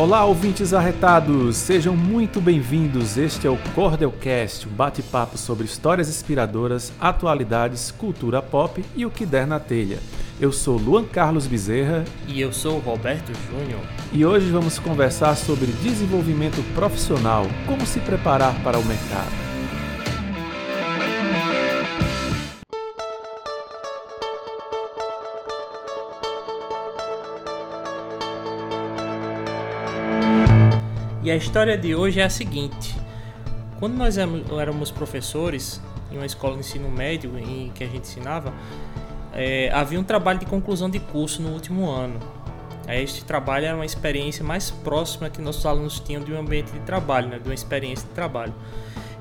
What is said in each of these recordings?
Olá, ouvintes arretados! Sejam muito bem-vindos. Este é o Cordelcast, um bate-papo sobre histórias inspiradoras, atualidades, cultura pop e o que der na telha. Eu sou Luan Carlos Bezerra. E eu sou Roberto Júnior. E hoje vamos conversar sobre desenvolvimento profissional, como se preparar para o mercado. A história de hoje é a seguinte: quando nós éramos professores em uma escola de ensino médio em que a gente ensinava, é, havia um trabalho de conclusão de curso no último ano. Este trabalho era uma experiência mais próxima que nossos alunos tinham de um ambiente de trabalho, né, de uma experiência de trabalho.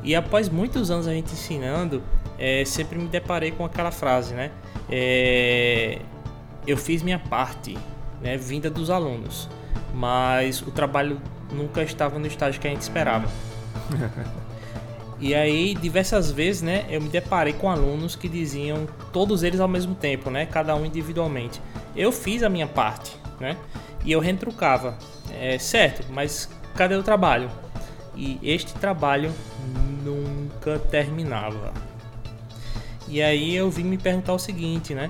E após muitos anos a gente ensinando, é, sempre me deparei com aquela frase, né? É, eu fiz minha parte, né, vinda dos alunos, mas o trabalho nunca estava no estágio que a gente esperava. e aí, diversas vezes, né, eu me deparei com alunos que diziam, todos eles ao mesmo tempo, né, cada um individualmente. Eu fiz a minha parte, né, e eu retrucava, é, certo, mas cadê o trabalho? E este trabalho nunca terminava. E aí eu vim me perguntar o seguinte, né?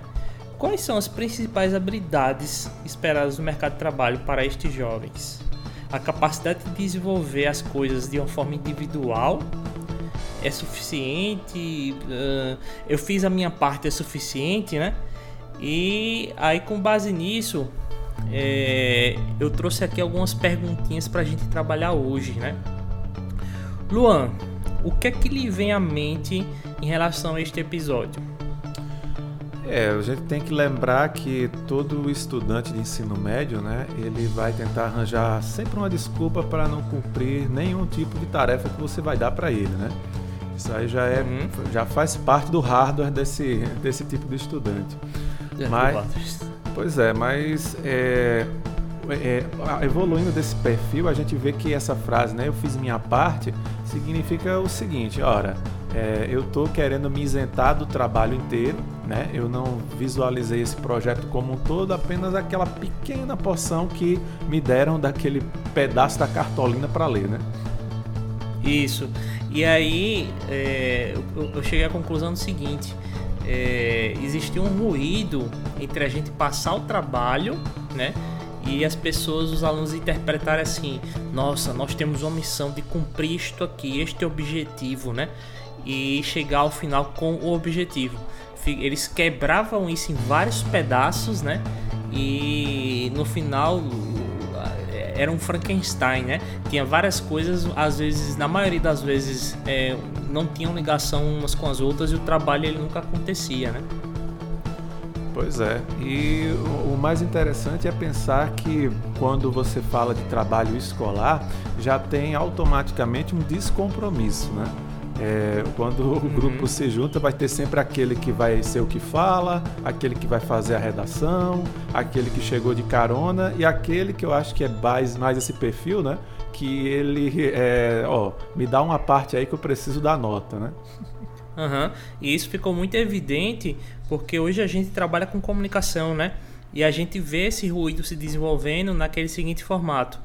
Quais são as principais habilidades esperadas no mercado de trabalho para estes jovens? A capacidade de desenvolver as coisas de uma forma individual é suficiente. Uh, eu fiz a minha parte é suficiente, né? E aí com base nisso, é, eu trouxe aqui algumas perguntinhas para a gente trabalhar hoje, né? Luan, o que é que lhe vem à mente em relação a este episódio? É, a gente tem que lembrar que todo estudante de ensino médio, né, ele vai tentar arranjar sempre uma desculpa para não cumprir nenhum tipo de tarefa que você vai dar para ele, né? Isso aí já é, uhum. já faz parte do hardware desse, desse tipo de estudante. É, mas, pois é, mas é, é, evoluindo desse perfil, a gente vê que essa frase, né, eu fiz minha parte, significa o seguinte, ora, é, eu estou querendo me isentar do trabalho inteiro, né? Eu não visualizei esse projeto como um todo, apenas aquela pequena porção que me deram daquele pedaço da cartolina para ler, né? Isso. E aí é, eu, eu, cheguei à conclusão do seguinte: é, existia um ruído entre a gente passar o trabalho, né? e as pessoas, os alunos interpretarem assim: nossa, nós temos uma missão de cumprir isto aqui, este objetivo, né? E chegar ao final com o objetivo. Eles quebravam isso em vários pedaços, né? E no final era um Frankenstein, né? Tinha várias coisas, às vezes, na maioria das vezes, é, não tinham ligação umas com as outras e o trabalho ele nunca acontecia, né? Pois é. E o mais interessante é pensar que quando você fala de trabalho escolar, já tem automaticamente um descompromisso, né? É, quando o uhum. grupo se junta, vai ter sempre aquele que vai ser o que fala, aquele que vai fazer a redação, aquele que chegou de carona e aquele que eu acho que é mais, mais esse perfil, né? Que ele, é, ó, me dá uma parte aí que eu preciso da nota, né? Uhum. E isso ficou muito evidente porque hoje a gente trabalha com comunicação, né? E a gente vê esse ruído se desenvolvendo naquele seguinte formato.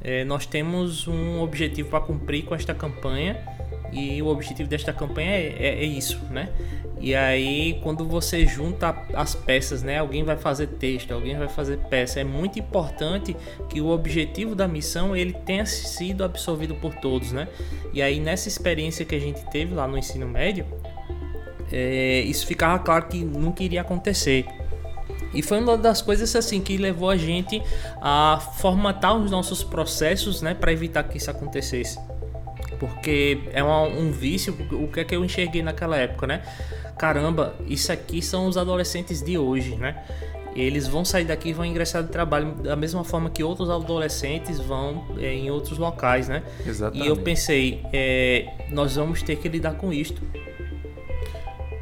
É, nós temos um objetivo para cumprir com esta campanha e o objetivo desta campanha é, é, é, isso, né? E aí, quando você junta as peças, né? Alguém vai fazer texto, alguém vai fazer peça. É muito importante que o objetivo da missão ele tenha sido absorvido por todos, né? E aí, nessa experiência que a gente teve lá no ensino médio, é, isso ficava claro que nunca iria acontecer. E foi uma das coisas assim que levou a gente a formatar os nossos processos, né, para evitar que isso acontecesse porque é uma, um vício. O que é que eu enxerguei naquela época, né? Caramba, isso aqui são os adolescentes de hoje, né? Eles vão sair daqui e vão ingressar no trabalho da mesma forma que outros adolescentes vão é, em outros locais, né? Exatamente. E eu pensei, é, nós vamos ter que lidar com isto.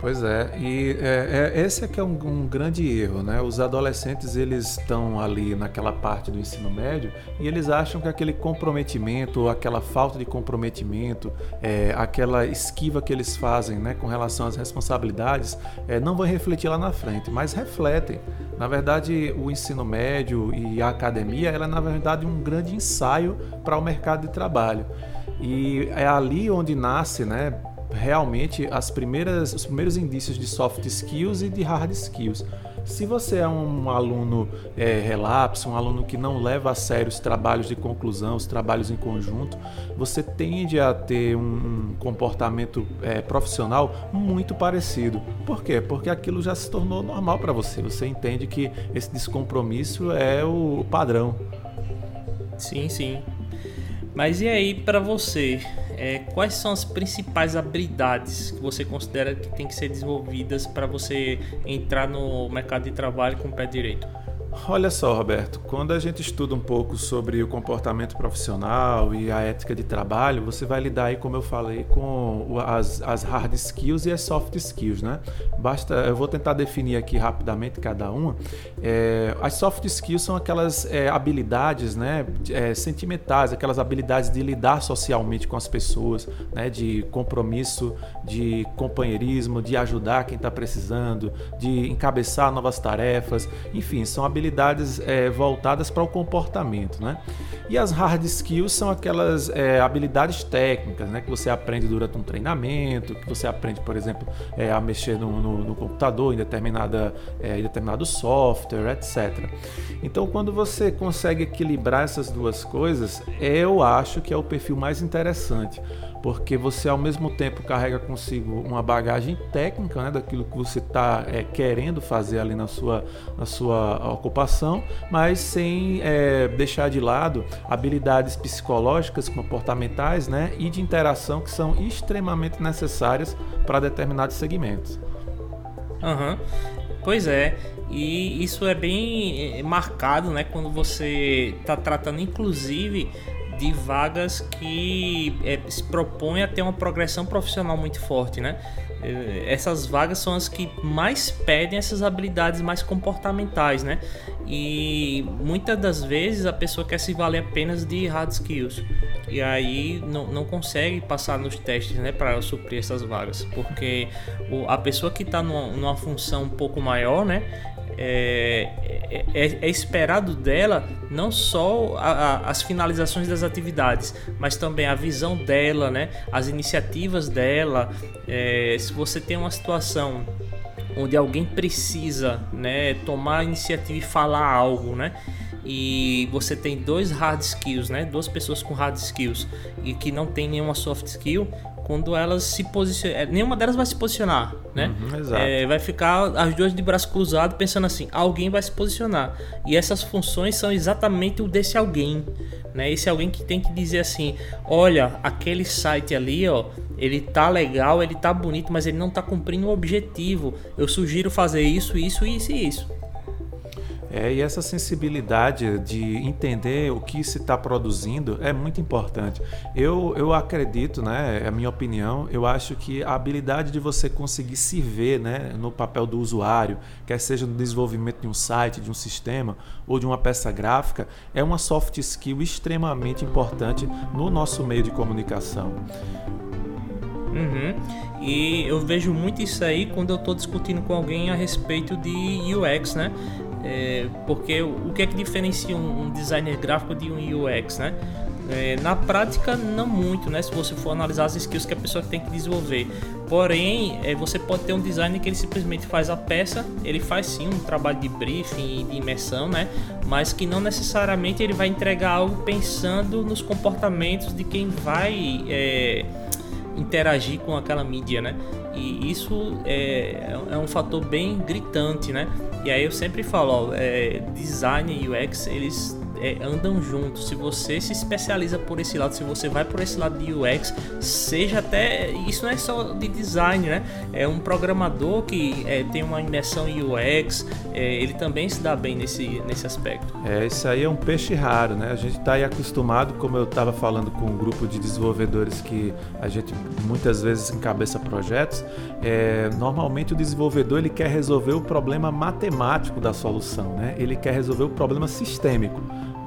Pois é, e é, é, esse é que é um, um, grande erro, né? Os adolescentes eles estão ali naquela parte do ensino médio e eles acham que aquele comprometimento, aquela falta de comprometimento, é, aquela esquiva que eles fazem, né, com relação às responsabilidades, é, não vai refletir lá na frente, mas refletem. Na verdade, o ensino médio e a academia, ela é na verdade um grande ensaio para o mercado de trabalho. E é ali onde nasce, né, realmente as primeiras, os primeiros indícios de soft skills e de hard skills. Se você é um aluno é, relapso, um aluno que não leva a sério os trabalhos de conclusão, os trabalhos em conjunto, você tende a ter um comportamento é, profissional muito parecido. Por quê? Porque aquilo já se tornou normal para você. Você entende que esse descompromisso é o padrão. Sim, sim. Mas e aí para você? é, quais são as principais habilidades que você considera que tem que ser desenvolvidas para você entrar no mercado de trabalho com o pé direito? Olha só, Roberto, quando a gente estuda um pouco sobre o comportamento profissional e a ética de trabalho, você vai lidar aí, como eu falei, com as, as hard skills e as soft skills, né? Basta, eu vou tentar definir aqui rapidamente cada uma. É, as soft skills são aquelas é, habilidades, né, é, sentimentais, aquelas habilidades de lidar socialmente com as pessoas, né, de compromisso, de companheirismo, de ajudar quem está precisando, de encabeçar novas tarefas, enfim, são habilidades habilidades é, voltadas para o comportamento, né? E as hard skills são aquelas é, habilidades técnicas, né? Que você aprende durante um treinamento, que você aprende, por exemplo, é, a mexer no, no, no, computador em, determinada, é, em determinado software, etc. Então, quando você consegue equilibrar essas duas coisas, eu acho que é o perfil mais interessante porque você ao mesmo tempo carrega consigo uma bagagem técnica né, daquilo que você está é, querendo fazer ali na sua, na sua ocupação, mas sem é, deixar de lado habilidades psicológicas, comportamentais né, e de interação que são extremamente necessárias para determinados segmentos. Uhum. Pois é, e isso é bem é, marcado né, quando você está tratando, inclusive, de vagas que é, se propõem a ter uma progressão profissional muito forte, né? É, essas vagas são as que mais pedem essas habilidades mais comportamentais, né? E muitas das vezes a pessoa quer se valer apenas de hard skills e aí não, não consegue passar nos testes, né, para suprir essas vagas, porque o, a pessoa que está numa, numa função um pouco maior, né, é, é, é, é, esperado dela não só a, a, as finalizações das atividades, mas também a visão dela, né? as iniciativas dela. É, se você tem uma situação onde alguém precisa né, tomar a iniciativa e falar algo, né? e você tem dois hard skills, né? Duas pessoas com hard skills e que não tem nenhuma soft skill, quando elas se posicionam, é, nenhuma delas vai se posicionar, né? Uhum, é, vai ficar as duas de braço cruzado pensando assim, alguém vai se posicionar. E essas funções são exatamente o desse alguém, né? Esse alguém que tem que dizer assim, olha, aquele site ali, ó, ele tá legal, ele tá bonito, mas ele não tá cumprindo o objetivo. Eu sugiro fazer isso, isso, isso e isso. É, e essa sensibilidade de entender o que se está produzindo é muito importante. Eu, eu acredito, né, é a minha opinião, eu acho que a habilidade de você conseguir se ver né, no papel do usuário, quer seja no desenvolvimento de um site, de um sistema ou de uma peça gráfica, é uma soft skill extremamente importante no nosso meio de comunicação. Uhum. E eu vejo muito isso aí quando eu estou discutindo com alguém a respeito de UX, né? É, porque o que é que diferencia um designer gráfico de um UX, né? É, na prática, não muito, né? Se você for analisar as skills que a pessoa tem que desenvolver. Porém, é, você pode ter um designer que ele simplesmente faz a peça, ele faz sim um trabalho de briefing, de imersão, né? Mas que não necessariamente ele vai entregar algo pensando nos comportamentos de quem vai é, interagir com aquela mídia, né? E isso é, é um fator bem gritante, né? E aí eu sempre falo, ó, é, design e UX, eles é, andam juntos. Se você se especializa por esse lado, se você vai por esse lado de UX, seja até isso não é só de design, né? É um programador que é, tem uma imersão em UX, é, ele também se dá bem nesse, nesse aspecto. É, isso aí é um peixe raro, né? A gente está aí acostumado, como eu estava falando com um grupo de desenvolvedores que a gente muitas vezes encabeça projetos. É, normalmente o desenvolvedor ele quer resolver o problema matemático da solução, né? Ele quer resolver o problema sistêmico.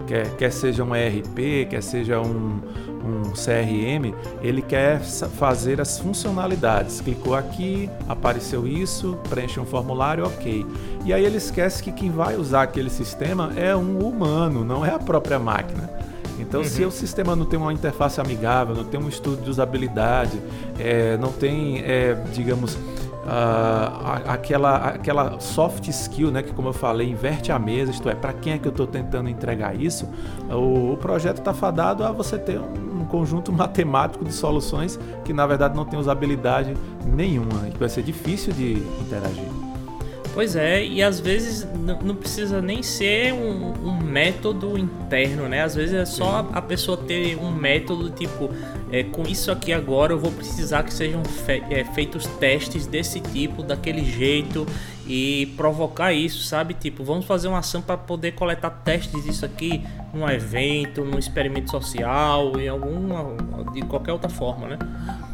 Quer, quer seja um ERP, quer seja um, um CRM, ele quer fazer as funcionalidades. Clicou aqui, apareceu isso, preenche um formulário, ok. E aí ele esquece que quem vai usar aquele sistema é um humano, não é a própria máquina. Então, uhum. se o sistema não tem uma interface amigável, não tem um estudo de usabilidade, é, não tem, é, digamos, uh, aquela, aquela soft skill, né, que como eu falei, inverte a mesa, isto é, para quem é que eu estou tentando entregar isso, o, o projeto está fadado a você ter um, um, conjunto matemático de soluções que na verdade não tem usabilidade nenhuma e que vai ser difícil de interagir. Pois é, e às vezes não precisa nem ser um, um, método interno, né? Às vezes é só a pessoa ter um método tipo, é, com isso aqui agora eu vou precisar que sejam fe é, feitos testes desse tipo, daquele jeito e provocar isso, sabe? Tipo, vamos fazer uma ação para poder coletar testes disso aqui num evento, num experimento social, em alguma de qualquer outra forma, né?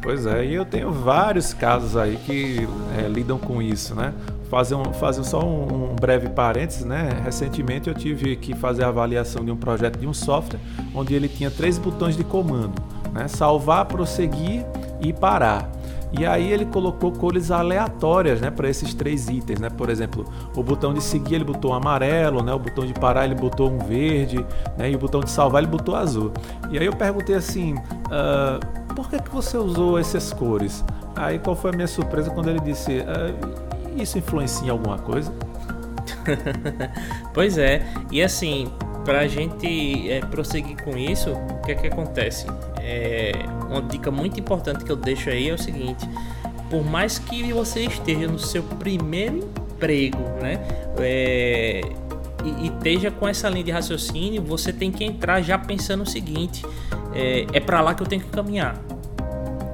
Pois é, e eu tenho vários casos aí que é, lidam com isso, né? Fazer, um, fazer só um, um, breve parênteses, né? Recentemente eu tive que fazer a avaliação de um projeto de um software onde ele tinha três botões de comando, né? Salvar, prosseguir e parar. E aí ele colocou cores aleatórias, né, para esses três itens, né? Por exemplo, o botão de seguir ele botou um amarelo, né? O botão de parar ele botou um verde, né? E o botão de salvar ele botou azul. E aí eu perguntei assim, uh, por que que você usou essas cores? Aí qual foi a minha surpresa quando ele disse, uh, isso influencia em alguma coisa? pois é, e assim, para a gente é, prosseguir com isso, o que é que acontece? É, uma dica muito importante que eu deixo aí é o seguinte: por mais que você esteja no seu primeiro emprego, né? É, e, esteja com essa linha de raciocínio, você tem que entrar já pensando o seguinte: é, é para lá que eu tenho que caminhar.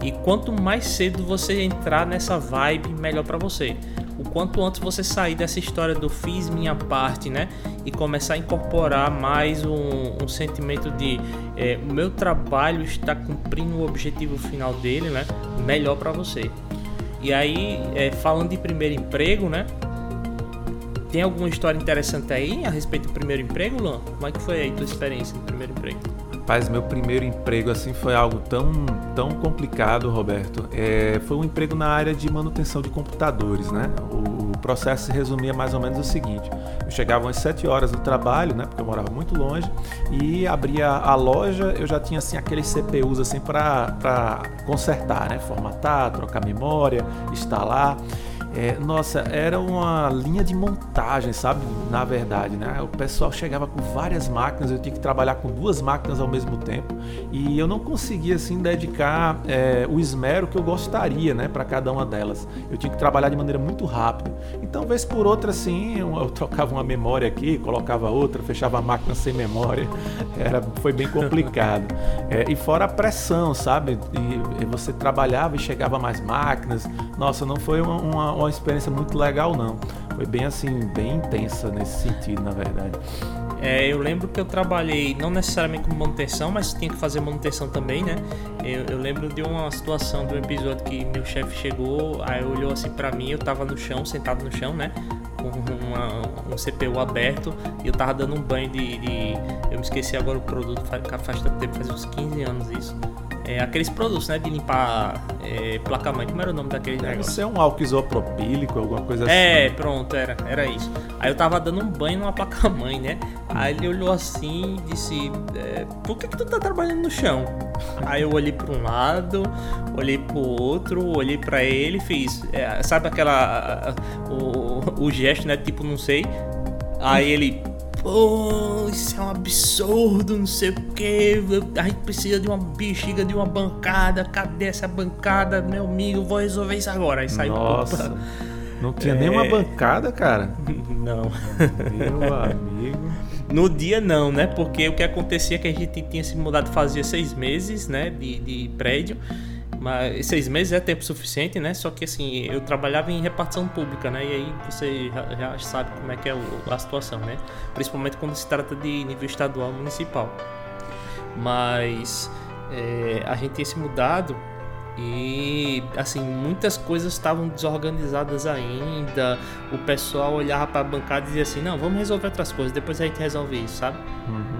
E quanto mais cedo você entrar nessa vibe, melhor para você o quanto antes você sair dessa história do fiz minha parte, né? E começar a incorporar mais um, um sentimento de é, o meu trabalho está cumprindo o objetivo final dele, né? Melhor para você. E aí, é, falando de primeiro emprego, né? Tem alguma história interessante aí a respeito do primeiro emprego, Luan? Como é que foi aí tua experiência no primeiro emprego? Rapaz, meu primeiro emprego assim foi algo tão, tão complicado, Roberto. É, foi um emprego na área de manutenção de computadores, né? O, o, processo se resumia mais ou menos o seguinte: eu chegava às 7 horas do trabalho, né? Porque eu morava muito longe, e abria a loja, eu já tinha assim aqueles CPUs assim para consertar, né? Formatar, trocar memória, instalar. É, nossa, era uma linha de montagem, sabe? Na verdade, né? O pessoal chegava com várias máquinas, eu tinha que trabalhar com duas máquinas ao mesmo tempo e eu não conseguia assim dedicar é, o esmero que eu gostaria, né, para cada uma delas. Eu tinha que trabalhar de maneira muito rápida. Então, vez por outra, assim, eu, eu trocava uma memória aqui, colocava outra, fechava a máquina sem memória. Era, foi bem complicado. É, e fora a pressão, sabe? E, e, você trabalhava e chegava mais máquinas. Nossa, não foi uma, uma, uma experiência muito legal, não. Foi bem assim, bem intensa nesse sentido, na verdade. É, eu lembro que eu trabalhei não necessariamente com manutenção, mas tinha que fazer manutenção também, né? Eu, eu lembro de uma situação, de um episódio que meu chefe chegou, aí olhou assim para mim, eu tava no chão, sentado no chão, né? Com uma, um CPU aberto e eu tava dando um banho de, de, Eu me esqueci agora o produto, faz, faz tanto tempo, faz uns 15 anos isso é, aqueles produtos, né? De limpar é, placa-mãe. Como era o nome daquele Deve negócio? ser um álcool isopropílico, alguma coisa é, assim. É, pronto, era, era isso. Aí eu tava dando um banho numa placa-mãe, né? Aí ele olhou assim e disse: é, Por que, que tu tá trabalhando no chão? Aí eu olhei para um lado, olhei pro outro, olhei para ele e fiz. É, sabe aquela. O, o gesto, né? Tipo, não sei. Aí ele pô, isso é um absurdo, não sei o que, a gente precisa de uma bexiga, de uma bancada, cadê essa bancada, meu amigo, vou resolver isso agora. Aí saiu Nossa, não tinha é... nenhuma bancada, cara? Não. Meu amigo. No dia não, né? Porque o que acontecia é que a gente tinha se mudado fazia seis meses, né? De, de prédio. Mas seis meses é tempo suficiente, né? Só que assim, eu trabalhava em repartição pública, né? E aí você já, já sabe como é que é a situação, né? Principalmente quando se trata de nível estadual municipal. Mas é, a gente tinha se mudado e assim, muitas coisas estavam desorganizadas ainda. O pessoal olhava para a bancada e dizia assim: "Não, vamos resolver outras coisas, depois a gente resolve isso", sabe? Uhum.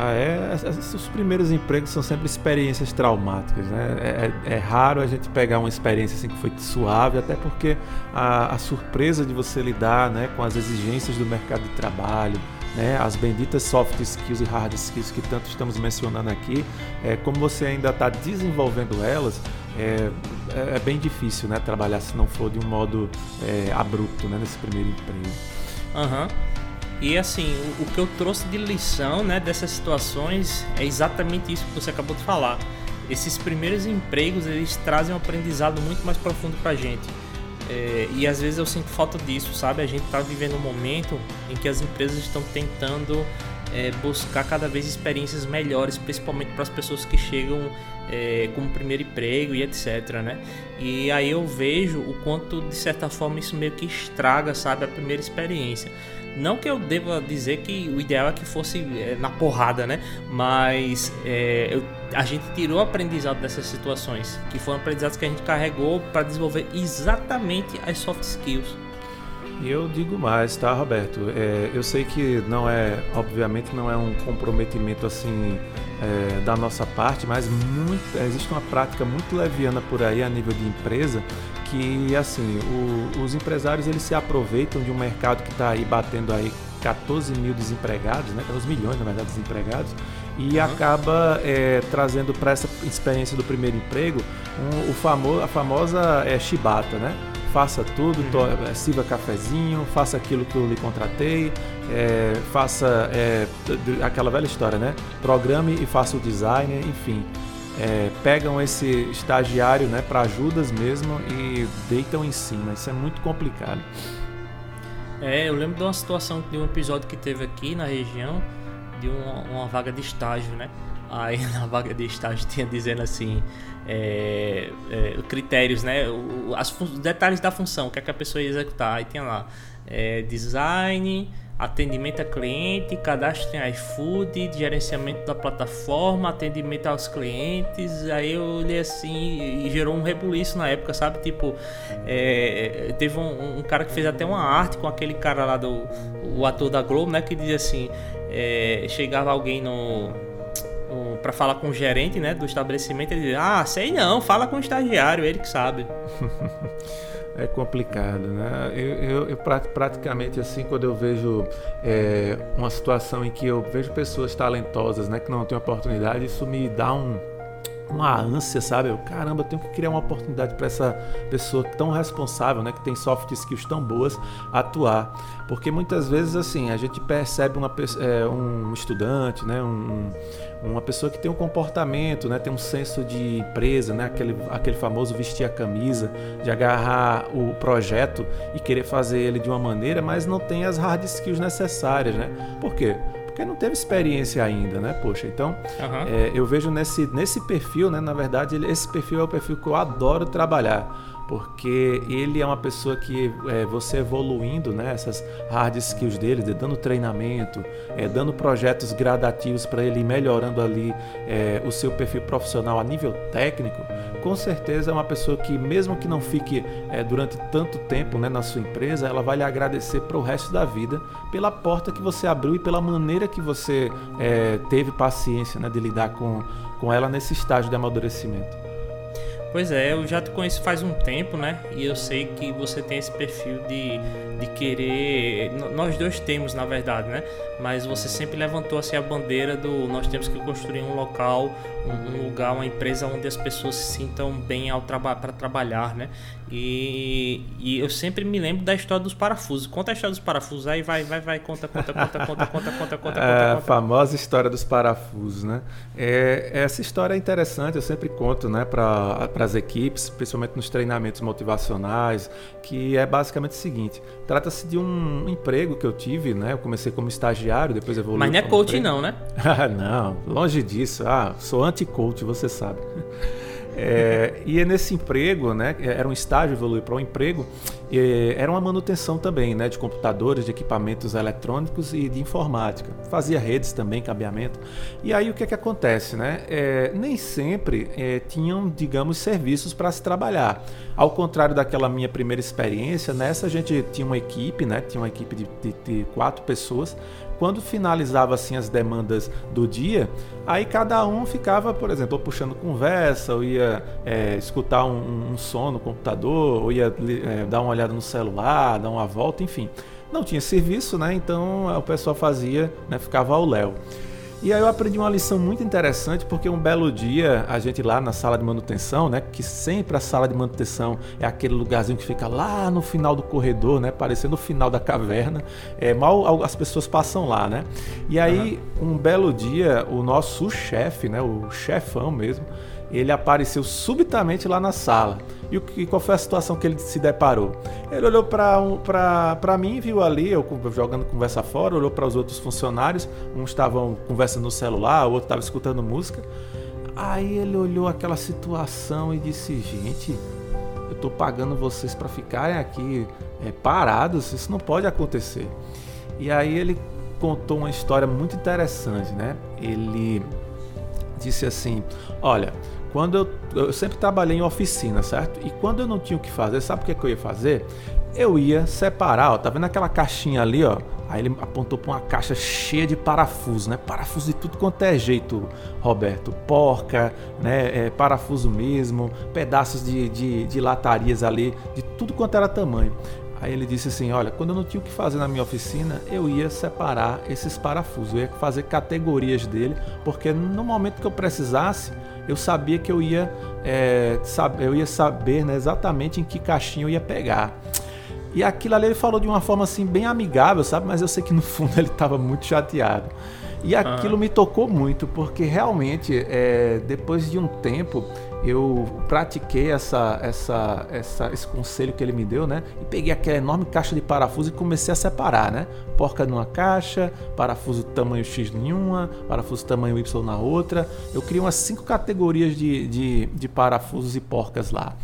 Ah, é. Os primeiros empregos são sempre experiências traumáticas, né? É, é, é, raro a gente pegar uma experiência assim que foi suave, até porque a, a surpresa de você lidar, né, com as exigências do mercado de trabalho, né, as benditas soft skills e hard skills que tanto estamos mencionando aqui, é, como você ainda está desenvolvendo elas, é, é, é, bem difícil né, trabalhar se não for de um modo é, abrupto né, nesse primeiro emprego. Uhum. E assim, o, o, que eu trouxe de lição né, dessas situações é exatamente isso que você acabou de falar. Esses primeiros empregos eles trazem um aprendizado muito mais profundo para a gente. É, e às vezes eu sinto falta disso, sabe? A gente está vivendo um momento em que as empresas estão tentando é, buscar cada vez experiências melhores, principalmente para as pessoas que chegam é, como primeiro emprego e etc, né? E aí eu vejo o quanto de certa forma isso meio que estraga, sabe, a primeira experiência. Não que eu deva dizer que o ideal é que fosse é, na porrada, né? Mas é, eu, a gente tirou aprendizado dessas situações, que foram aprendizados que a gente carregou para desenvolver exatamente as soft skills. E eu digo mais, tá, Roberto? É, eu sei que não é, obviamente, não é um comprometimento assim é, da nossa parte, mas muito, existe uma prática muito leviana por aí a nível de empresa que assim o, os empresários eles se aproveitam de um mercado que está aí batendo aí 14 mil desempregados, né, 14 milhões na verdade desempregados e uhum. acaba é, trazendo para essa experiência do primeiro emprego um, o famo, a famosa é, chibata, né? Faça tudo, uhum. to, é, sirva cafezinho, faça aquilo que eu lhe contratei, é, faça é, aquela velha história, né? Programe e faça o design, enfim é, pegam esse estagiário né, para ajudas mesmo e deitam em cima. Isso é muito complicado. É, eu lembro de uma situação, de um episódio que teve aqui na região, de uma, uma vaga de estágio, né? Aí na vaga de estágio tinha dizendo assim, é, é, critérios, né? O, as, os detalhes da função, o que, é que a pessoa ia executar. Aí tinha lá é, design, atendimento a cliente, cadastro em iFood, gerenciamento da plataforma, atendimento aos clientes. Aí eu olhei assim e gerou um rebuliço na época, sabe? Tipo, é, teve um, um, cara que fez até uma arte com aquele cara lá do o ator da Globo, né? Que dizia assim: é, chegava alguém no para falar com o gerente né, do estabelecimento, ele dizia, ah, sei não, fala com o estagiário, ele que sabe. é complicado, né? Eu, eu, eu, praticamente assim, quando eu vejo é, uma situação em que eu vejo pessoas talentosas, né, que não têm oportunidade, isso me dá um uma ânsia, sabe? Eu, caramba, eu tenho que criar uma oportunidade para essa pessoa tão responsável, né, que tem soft skills tão boas, atuar. Porque muitas vezes, assim, a gente percebe uma, é, um estudante, né, um, uma pessoa que tem um comportamento, né, tem um senso de empresa, né, aquele, aquele famoso vestir a camisa, de agarrar o projeto e querer fazer ele de uma maneira, mas não tem as hard skills necessárias, né? Por quê? Porque não teve experiência ainda, né? Poxa, então uhum. é, eu vejo nesse, nesse perfil, né? Na verdade, esse perfil é o perfil que eu adoro trabalhar porque ele é uma pessoa que é, você evoluindo né, essas hard skills dele, dando treinamento, é, dando projetos gradativos para ele melhorando ali é, o seu perfil profissional a nível técnico, com certeza é uma pessoa que, mesmo que não fique é, durante tanto tempo né, na sua empresa, ela vai lhe agradecer para o resto da vida pela porta que você abriu e pela maneira que você é, teve paciência né, de lidar com, com ela nesse estágio de amadurecimento. Pois é, eu já te conheço faz um tempo, né? E eu sei que você tem esse perfil de, de querer. Nós dois temos, na verdade, né? Mas você sempre levantou assim a bandeira do nós temos que construir um local, um, um lugar, uma empresa onde as pessoas se sintam bem ao traba para trabalhar, né? E, e eu sempre me lembro da história dos parafusos. Conta a história dos parafusos aí, vai, vai, vai, conta, conta, conta, conta, conta, conta, conta, é, A famosa história dos parafusos, né? É, essa história é interessante, eu sempre conto, né, para as equipes, principalmente nos treinamentos motivacionais, que é basicamente o seguinte: trata-se de um emprego que eu tive, né? Eu comecei como estagiário, depois evoluí. Mas não é coach, emprego. não, né? não, longe disso. Ah, sou anti-coach, você sabe. É, e é nesse emprego, né, era um estágio, evoluiu para um emprego, era uma manutenção também, né, de computadores, de equipamentos eletrônicos e de informática. Fazia redes também, cabeamento. E aí o que é que acontece, né? É, nem sempre é, tinham, digamos, serviços para se trabalhar. Ao contrário daquela minha primeira experiência, nessa a gente tinha uma equipe, né? Tinha uma equipe de, de, de quatro pessoas quando finalizava assim as demandas do dia, aí cada um ficava, por exemplo, puxando conversa, ou ia é, escutar um, um, som no computador, ou ia é, dar uma olhada no celular, dar uma volta, enfim. Não tinha serviço, né? Então o pessoal fazia, né? ficava ao léu. E aí eu aprendi uma lição muito interessante, porque um belo dia, a gente lá na sala de manutenção, né, que sempre a sala de manutenção é aquele lugarzinho que fica lá no final do corredor, né, parecendo o final da caverna, é, mal as pessoas passam lá, né? E aí, uhum. um belo dia, o nosso chefe, né, o chefão mesmo, ele apareceu subitamente lá na sala. E, o, e qual foi a situação que ele se deparou? Ele olhou para mim, viu ali, eu jogando conversa fora, olhou para os outros funcionários, uns estavam conversando no celular, o outro estava escutando música. Aí ele olhou aquela situação e disse: Gente, eu estou pagando vocês para ficarem aqui é, parados, isso não pode acontecer. E aí ele contou uma história muito interessante, né? Ele disse assim: Olha, quando eu, eu sempre trabalhei em oficina, certo? E quando eu não tinha o que fazer, sabe o que, que eu ia fazer? Eu ia separar, ó, tá vendo aquela caixinha ali, ó? Aí ele apontou para uma caixa cheia de parafuso, né? Parafuso de tudo quanto é jeito, Roberto. Porca, né? É, parafuso mesmo, pedaços de, de, de latarias ali, de tudo quanto era tamanho. Aí ele disse assim: Olha, quando eu não tinha o que fazer na minha oficina, eu ia separar esses parafusos, eu ia fazer categorias dele, porque no momento que eu precisasse, eu sabia que eu ia, é, saber, eu ia saber né, exatamente em que caixinha eu ia pegar. E aquilo ali ele falou de uma forma assim bem amigável, sabe? Mas eu sei que no fundo ele estava muito chateado. E aquilo me tocou muito, porque realmente, é, depois de um tempo, eu pratiquei essa, essa, essa, esse conselho que ele me deu, né? E peguei aquela enorme caixa de parafuso e comecei a separar, né? Porca numa caixa, parafuso tamanho X em uma, parafuso tamanho Y na outra. Eu criei umas cinco categorias de, de, de parafusos e porcas lá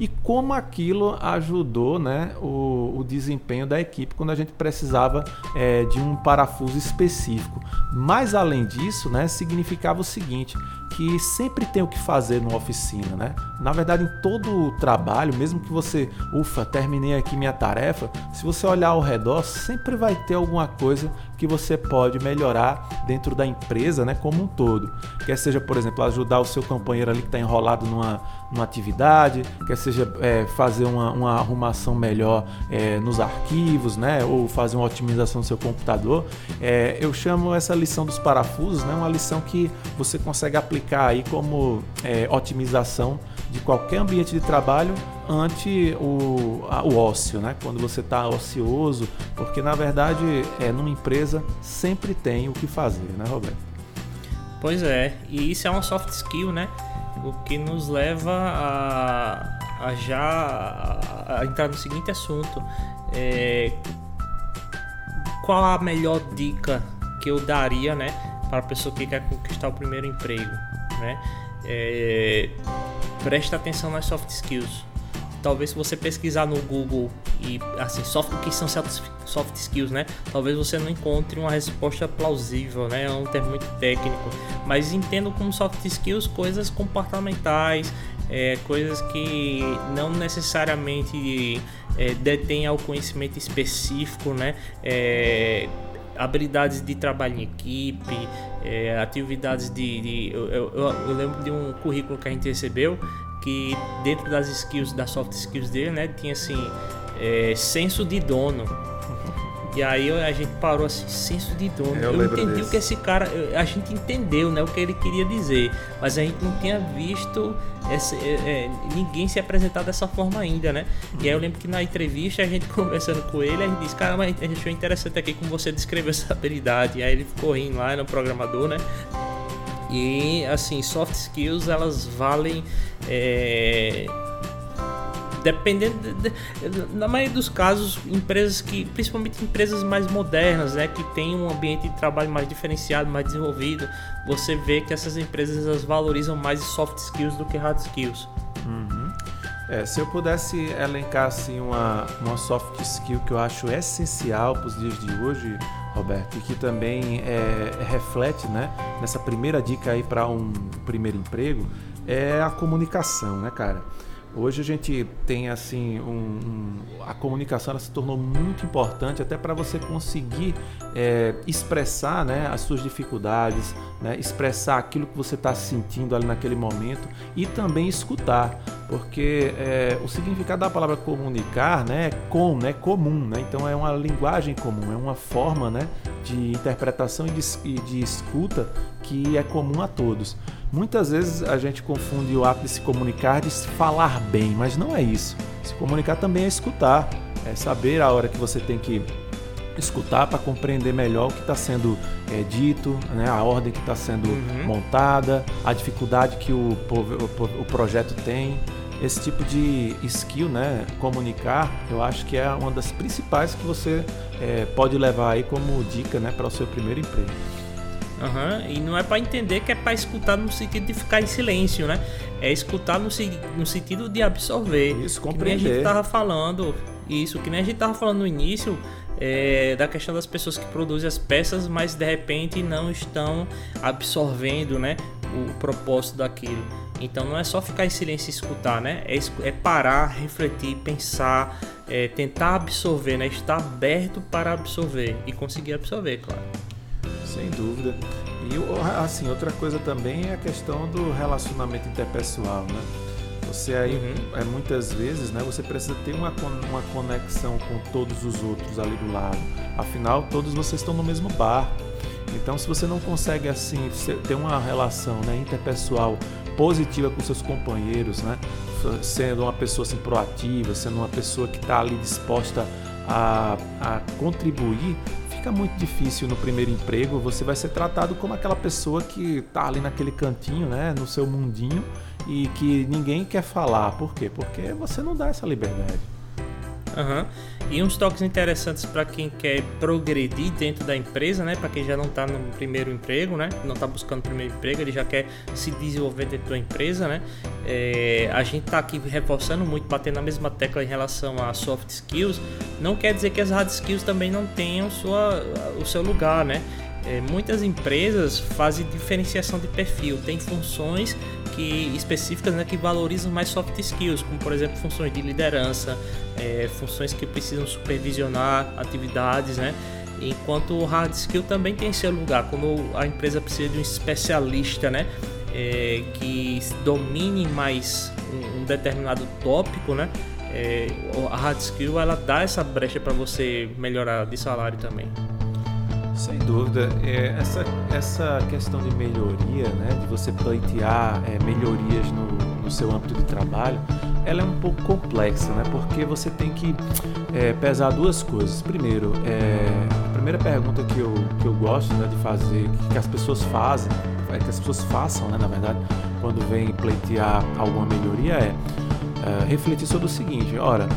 e como aquilo ajudou né, o, o desempenho da equipe quando a gente precisava é, de um parafuso específico. Mas além disso, né, significava o seguinte: que sempre tem o que fazer numa oficina, né? Na verdade, em todo o trabalho, mesmo que você, ufa, terminei aqui minha tarefa, se você olhar ao redor, sempre vai ter alguma coisa que você pode melhorar dentro da empresa, né, como um todo. Quer seja, por exemplo, ajudar o seu companheiro ali que está enrolado numa, numa atividade, quer seja é, fazer uma, uma, arrumação melhor é, nos arquivos, né, ou fazer uma otimização do seu computador. É, eu chamo essa lição dos parafusos, né, uma lição que você consegue aplicar aí como é, otimização de qualquer ambiente de trabalho ante o, a, o ócio, né? Quando você está ocioso, porque na verdade é numa empresa sempre tem o que fazer, né, Roberto? Pois é, e isso é uma soft skill, né? O que nos leva a, a já a entrar no seguinte assunto: é, qual a melhor dica que eu daria, né, para a pessoa que quer conquistar o primeiro emprego, né? É, presta atenção nas soft skills talvez se você pesquisar no Google e assim, soft, que são soft skills, né? Talvez você não encontre uma resposta plausível, né? É um termo muito técnico, mas entendo como soft skills coisas comportamentais, é, coisas que não necessariamente é, detêm ao conhecimento específico, né? É, habilidades de trabalho em equipe, é, atividades de. de eu, eu, eu, lembro de um currículo que a gente recebeu que dentro das skills, das soft skills dele, né, tinha assim, é, senso de dono. E aí a gente parou assim, senso de dono. Eu, eu entendi o que esse cara. A gente entendeu né, o que ele queria dizer. Mas a gente não tinha visto esse, é, é, ninguém se apresentar dessa forma ainda, né? Uhum. E aí eu lembro que na entrevista, a gente conversando com ele, a gente disse, cara, mas a gente achou interessante aqui como você descreveu essa habilidade. E aí ele ficou rindo lá, era um programador, né? E assim, soft skills elas valem é, dependendo de, de, na maioria dos casos empresas que principalmente empresas mais modernas né que tem um ambiente de trabalho mais diferenciado mais desenvolvido você vê que essas empresas elas valorizam mais soft skills do que hard skills uhum. é, se eu pudesse elencar assim uma, uma soft skill que eu acho essencial para os dias de hoje Roberto e que também é, reflete né nessa primeira dica aí para um primeiro emprego é a comunicação né cara Hoje a gente tem assim um, um, a comunicação se tornou muito importante até para você conseguir é, expressar né, as suas dificuldades, né, expressar aquilo que você está sentindo ali naquele momento e também escutar, porque é, o significado da palavra comunicar né, é com, né, comum, né, então é uma linguagem comum, é uma forma né, de interpretação e de, e de escuta que é comum a todos. Muitas vezes a gente confunde o ato de se comunicar de se falar bem, mas não é isso. Se comunicar também é escutar, é saber a hora que você tem que escutar para compreender melhor o que está sendo é, dito, né, a ordem que está sendo uhum. montada, a dificuldade que o, o, o, projeto tem. Esse tipo de skill, né, comunicar, eu acho que é uma das principais que você é, pode levar aí como dica né, para o seu primeiro emprego. Uhum. E não é para entender que é para escutar no sentido de ficar em silêncio, né? É escutar no, no sentido de absorver. Isso, compreender. Que nem a gente tava falando, isso, que nem a gente tava falando no início, é, da questão das pessoas que produzem as peças, mas de repente não estão absorvendo, né? O propósito daquilo. Então não é só ficar em silêncio e escutar, né? É, é parar, refletir, pensar, é, tentar absorver, né? Estar aberto para absorver e conseguir absorver, claro. Sem dúvida. E assim, outra coisa também é a questão do relacionamento interpessoal, né? Você aí, uhum. é, muitas vezes, né, você precisa ter uma, uma conexão com todos os outros ali do lado. Afinal, todos vocês estão no mesmo bar. Então, se você não consegue assim ter uma relação né, interpessoal positiva com seus companheiros, né, sendo uma pessoa assim, proativa, sendo uma pessoa que está ali disposta a, a contribuir, fica muito difícil no primeiro emprego, você vai ser tratado como aquela pessoa que está ali naquele cantinho, né, no seu mundinho e que ninguém quer falar. Por quê? Porque você não dá essa liberdade. Uhum. E uns toques interessantes para quem quer progredir dentro da empresa, né? Para quem já não está no primeiro emprego, né? Não está buscando primeiro emprego, ele já quer se desenvolver dentro da empresa, né? É, a gente está aqui reforçando muito, batendo na mesma tecla em relação a soft skills. Não quer dizer que as hard skills também não tenham sua, o seu lugar, né? É, muitas empresas fazem diferenciação de perfil, tem funções que específicas né, que valorizam mais soft skills, como por exemplo funções de liderança, é, funções que precisam supervisionar atividades, né? Enquanto o hard skill também tem seu lugar, quando a empresa precisa de um especialista, né? É, que domine mais um, um determinado tópico, né? É, a hard skill ela dá essa brecha para você melhorar de salário também. Sem dúvida. É, essa, essa questão de melhoria, né, de você pleitear é, melhorias no, no seu âmbito de trabalho, ela é um pouco complexa, né, porque você tem que é, pesar duas coisas. Primeiro, é, a primeira pergunta que eu, que eu gosto né, de fazer, que as pessoas fazem, é que as pessoas façam, né, na verdade, quando vem pleitear alguma melhoria, é, é refletir sobre o seguinte: ora,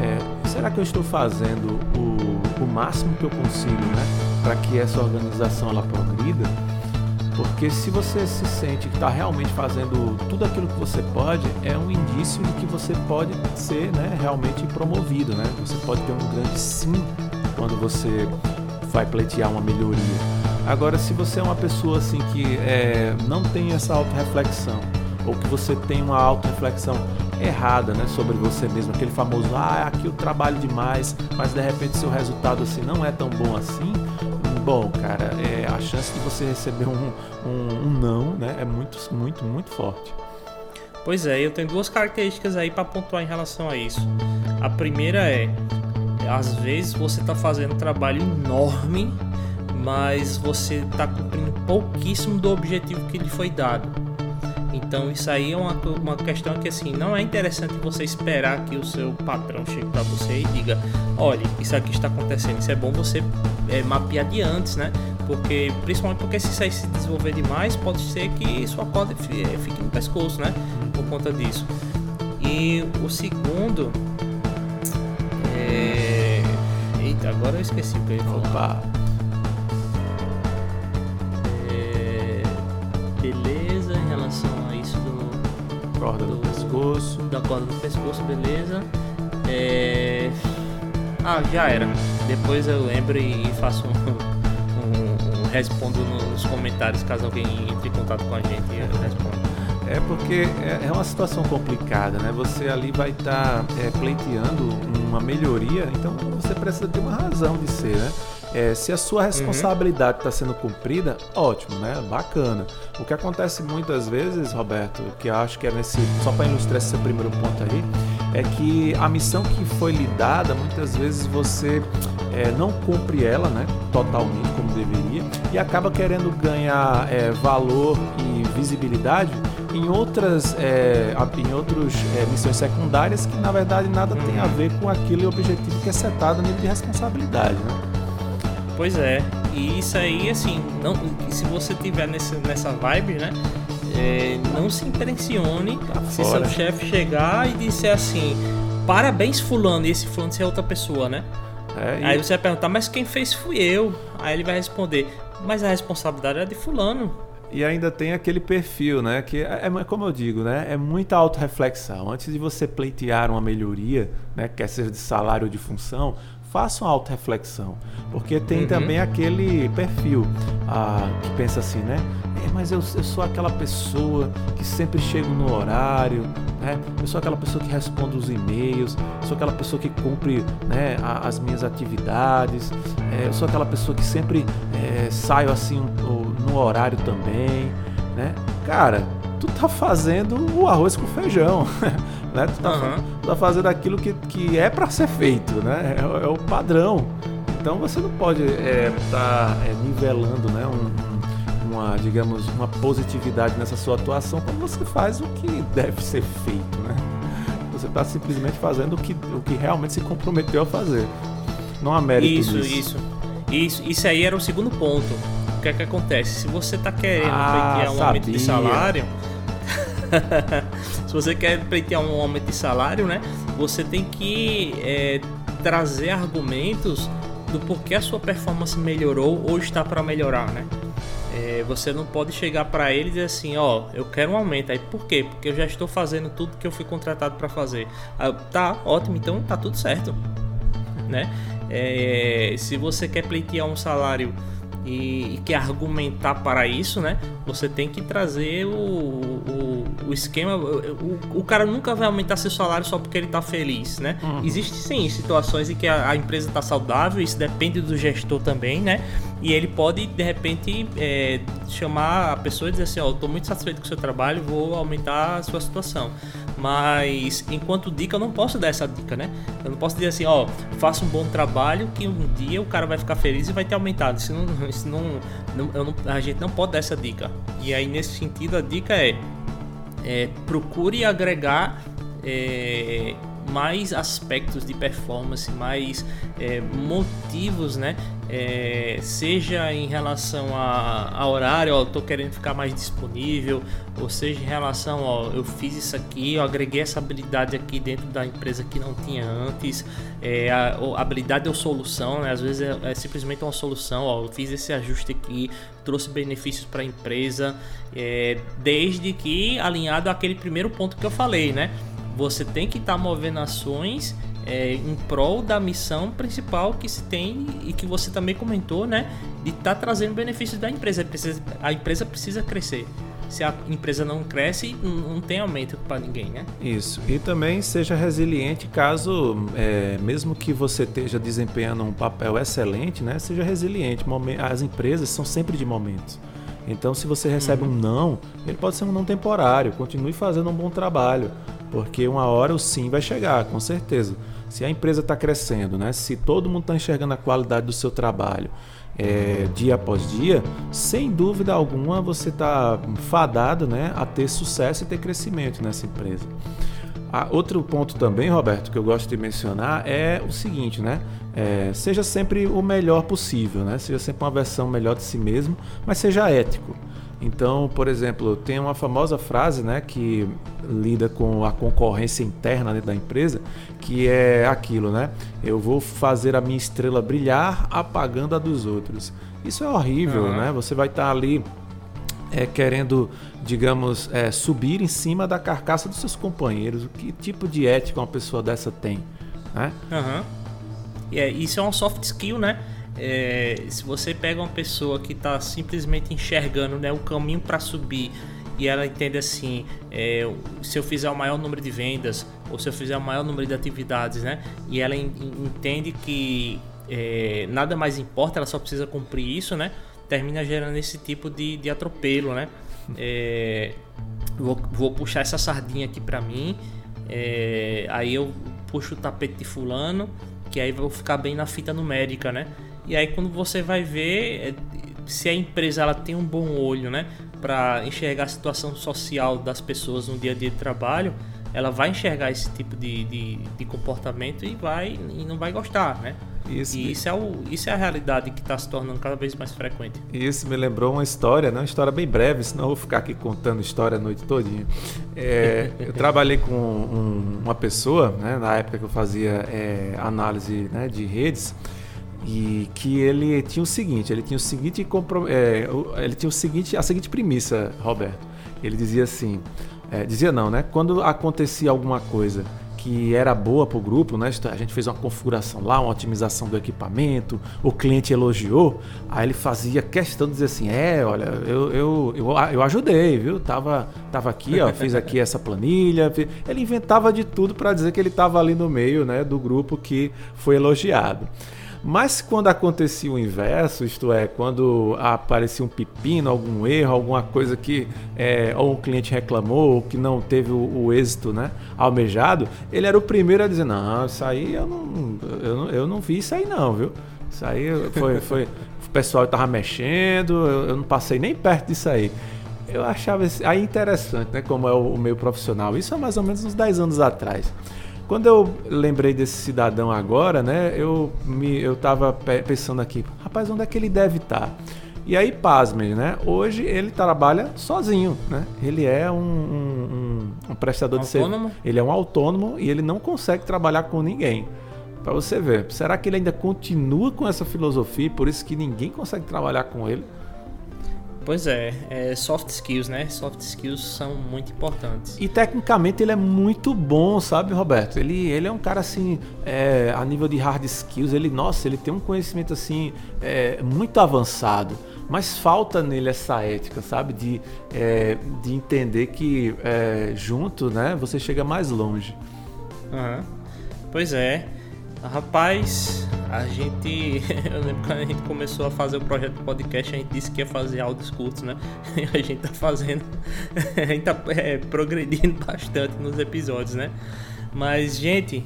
é, será que eu estou fazendo o, o máximo que eu consigo, né? Para que essa organização ela progrida, porque se você se sente que está realmente fazendo tudo aquilo que você pode, é um indício de que você pode ser né, realmente promovido, né? Você pode ter um grande sim quando você vai pleitear uma melhoria. Agora, se você é uma pessoa assim que é, não tem essa auto-reflexão, ou que você tem uma auto-reflexão errada né, sobre você mesmo, aquele famoso, ah, aqui eu trabalho demais, mas de repente seu resultado assim não é tão bom assim, bom, cara, é, a chance de você receber um, um, um não né, é muito, muito, muito forte. Pois é, eu tenho duas características aí para pontuar em relação a isso. A primeira é, às vezes você está fazendo um trabalho enorme, mas você está cumprindo pouquíssimo do objetivo que lhe foi dado. Então isso aí é uma, uma questão que assim não é interessante você esperar que o seu patrão chegue para você e diga, olha, isso aqui está acontecendo, isso é bom você é, mapear de antes, né? Porque, principalmente porque se aí se desenvolver demais, pode ser que sua corda fique no pescoço, né? Por conta disso. E o segundo. É... Eita, agora eu esqueci o que eu ia falar. Opa. É... Beleza, em relação a isso do. Corda do, do pescoço. Da corda do pescoço, beleza. É... Ah, já era. Depois eu lembro e faço um respondo nos comentários caso alguém entre em contato com a gente e eu respondo. É porque é, é uma situação complicada, né? Você ali vai estar tá, é, pleiteando uma melhoria, então você precisa ter uma razão de ser, né? É, se a sua responsabilidade está uhum. sendo cumprida, ótimo, né? Bacana. O que acontece muitas vezes, Roberto, que eu acho que é nesse. Só para ilustrar esse primeiro ponto aí, é que a missão que foi lhe dada, muitas vezes você é, não cumpre ela né, totalmente como deveria e acaba querendo ganhar é, valor e visibilidade em outras é, em outros é, missões secundárias que na verdade nada tem a ver com aquele objetivo que é setado nível de responsabilidade. Né? Pois é, e isso aí assim, não, se você tiver nesse, nessa vibe, né? É, não se impressione tá se seu chefe chegar e disser assim: parabéns, Fulano, e esse Fulano ser outra pessoa, né? É, e... Aí você vai perguntar, mas quem fez fui eu. Aí ele vai responder, mas a responsabilidade é de fulano. E ainda tem aquele perfil, né? Que é, é como eu digo, né? É muita autorreflexão. Antes de você pleitear uma melhoria, né? Quer seja de salário ou de função, faça uma autorreflexão. Porque tem uhum. também aquele perfil ah, que pensa assim, né? É, mas eu, eu, sou aquela pessoa que sempre chego no horário, né? Eu sou aquela pessoa que responde os e-mails, sou aquela pessoa que cumpre né, a, as minhas atividades, é, eu sou aquela pessoa que sempre é, saio assim no horário também, né? Cara, tu tá fazendo o arroz com feijão. né? Tu, tá, uhum. tu tá fazendo aquilo que, que é para ser feito, né? É, é, o padrão. Então você não pode estar é, tá, é, nivelando né? Um, uma, digamos, uma positividade nessa sua atuação quando você faz o que deve ser feito, né? Você está simplesmente fazendo o que, o que realmente se comprometeu a fazer. Não há mérito Isso, nisso. isso. Isso, isso aí era o segundo ponto. O que é que acontece? Se você está querendo ah, um aumento de salário, se você quer pleitear um aumento de salário, né? Você tem que é, trazer argumentos do porquê a sua performance melhorou ou está para melhorar, né? É, você não pode chegar para ele e dizer assim, ó, eu quero um aumento. Aí por quê? Porque eu já estou fazendo tudo que eu fui contratado para fazer. Aí, tá, ótimo, então tá tudo certo, né? É, se você quer pleitear um salário e, e, quer argumentar para isso, né? Você tem que trazer o, o, o esquema. O, o, cara nunca vai aumentar seu salário só porque ele está feliz, né? Uhum. Existem sim situações em que a, a empresa está saudável, isso depende do gestor também, né? E ele pode, de repente, é, chamar a pessoa e dizer assim: Ó, oh, estou muito satisfeito com o seu trabalho, vou aumentar a sua situação. Mas, enquanto dica, eu não posso dar essa dica, né? Eu não posso dizer assim: Ó, oh, faça um bom trabalho que um dia o cara vai ficar feliz e vai ter aumentado. Isso não, isso não, não, não a gente não pode dar essa dica. E aí, nesse sentido, a dica é: é procure agregar. É, mais aspectos de performance, mais é, motivos, né? É, seja em relação a, a horário, ó, tô querendo ficar mais disponível, ou seja em relação, ó, eu fiz isso aqui, eu agreguei essa habilidade aqui dentro da empresa que não tinha antes, é, a, a, habilidade ou solução, né? às vezes é, é, simplesmente uma solução, ó, eu fiz esse ajuste aqui, trouxe benefícios para a empresa, é, desde que alinhado àquele primeiro ponto que eu falei, né? Você tem que estar tá movendo ações é, em prol da missão principal que se tem e que você também comentou, né? De estar tá trazendo benefícios da empresa. A empresa precisa crescer. Se a empresa não cresce, não tem aumento para ninguém, né? Isso. E também seja resiliente caso, é, mesmo que você esteja desempenhando um papel excelente, né? Seja resiliente. As empresas são sempre de momentos. Então, se você recebe uhum. um não, ele pode ser um não temporário. Continue fazendo um bom trabalho, porque uma hora o sim vai chegar, com certeza. Se a empresa está crescendo, né? Se todo mundo está enxergando a qualidade do seu trabalho é, dia após dia, sem dúvida alguma você está fadado, né, a ter sucesso e ter crescimento nessa empresa. Ah, outro ponto também, Roberto, que eu gosto de mencionar é o seguinte, né? É, seja sempre o melhor possível, né? Seja sempre uma versão melhor de si mesmo, mas seja ético. Então, por exemplo, tem uma famosa frase, né, que lida com a concorrência interna dentro da empresa, que é aquilo, né? Eu vou fazer a minha estrela brilhar apagando a dos outros. Isso é horrível, uhum. né? Você vai estar tá ali é, querendo, digamos, é, subir em cima da carcaça dos seus companheiros. Que tipo de ética uma pessoa dessa tem? Né? Uhum. É, isso é um soft skill, né? É, se você pega uma pessoa que está simplesmente enxergando né, o caminho para subir e ela entende assim, é, se eu fizer o maior número de vendas ou se eu fizer o maior número de atividades, né? E ela entende que é, nada mais importa, ela só precisa cumprir isso, né? termina gerando esse tipo de, de atropelo, né? É, vou, vou, puxar essa sardinha aqui para mim, é, aí eu puxo o tapete de fulano, que aí vou ficar bem na fita numérica, né? E aí quando você vai ver é, se a empresa ela tem um bom olho, né, para enxergar a situação social das pessoas no dia a dia de trabalho, ela vai enxergar esse tipo de, de, de comportamento e vai e não vai gostar, né? Isso, e isso é, o, isso é a realidade que está se tornando cada vez mais frequente. Isso me lembrou uma história, né? uma história bem breve, senão eu vou ficar aqui contando história a noite todinha. É, eu trabalhei com um, uma pessoa, né, na época que eu fazia é, análise né, de redes, e que ele tinha o seguinte, ele tinha o seguinte, é, ele tinha o seguinte, a seguinte premissa, Roberto. Ele dizia assim, é, dizia não, né? Quando acontecia alguma coisa que era boa para o grupo, né? A gente fez uma configuração lá, uma otimização do equipamento, o cliente elogiou, aí ele fazia questão de dizer assim, é, olha, eu, eu, eu, eu ajudei, viu? Tava, tava aqui, ó, fiz aqui essa planilha. Ele inventava de tudo para dizer que ele estava ali no meio né, do grupo que foi elogiado. Mas quando acontecia o inverso, isto é, quando aparecia um pepino, algum erro, alguma coisa que é, ou um cliente reclamou ou que não teve o, o, êxito né, almejado, ele era o primeiro a dizer, não, isso aí eu não, eu não, eu não vi isso aí não, viu? Isso aí foi, foi o pessoal estava mexendo, eu, eu, não passei nem perto disso aí. Eu achava aí interessante, né, como é o, meio profissional. Isso há mais ou menos uns 10 anos atrás. Quando eu lembrei desse cidadão agora, né, eu me eu tava pensando aqui, rapaz, onde é que ele deve estar? Tá? E aí, pasmem, né? Hoje ele trabalha sozinho, né? Ele é um, um, um prestador autônomo? de serviço. Ele é um autônomo e ele não consegue trabalhar com ninguém. Para você ver, será que ele ainda continua com essa filosofia? Por isso que ninguém consegue trabalhar com ele? Pois é, é, soft skills, né? Soft skills são muito importantes. E tecnicamente ele é muito bom, sabe, Roberto? Ele, ele é um cara assim, é, a nível de hard skills, ele, nossa, ele tem um conhecimento assim é, muito avançado. Mas falta nele essa ética, sabe? De, é, de entender que é, junto, né, você chega mais longe. Uhum. Pois é. Rapaz, a gente. Eu lembro quando a gente começou a fazer o projeto do podcast, a gente disse que ia fazer áudios curtos, né? E a gente tá fazendo. A gente tá é, progredindo bastante nos episódios, né? Mas, gente,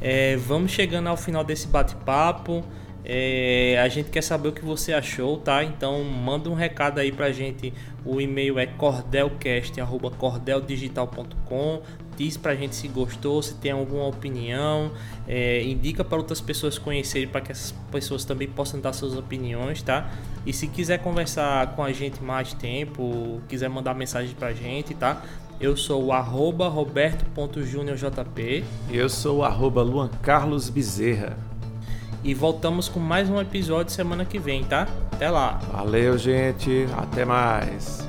é, vamos chegando ao final desse bate-papo. É, a gente quer saber o que você achou, tá? Então manda um recado aí pra gente. O e-mail é cordelcast.cordeldigital.com diz pra gente se gostou, se tem alguma opinião, é, indica para outras pessoas conhecerem para que essas pessoas também possam dar suas opiniões, tá? E se quiser conversar com a gente mais tempo, quiser mandar mensagem pra gente, tá? Eu sou o arroba roberto.juniorjp. E eu sou o arroba Luan Carlos Bezerra. E voltamos com mais um episódio semana que vem, tá? Até lá. Valeu, gente. Até mais.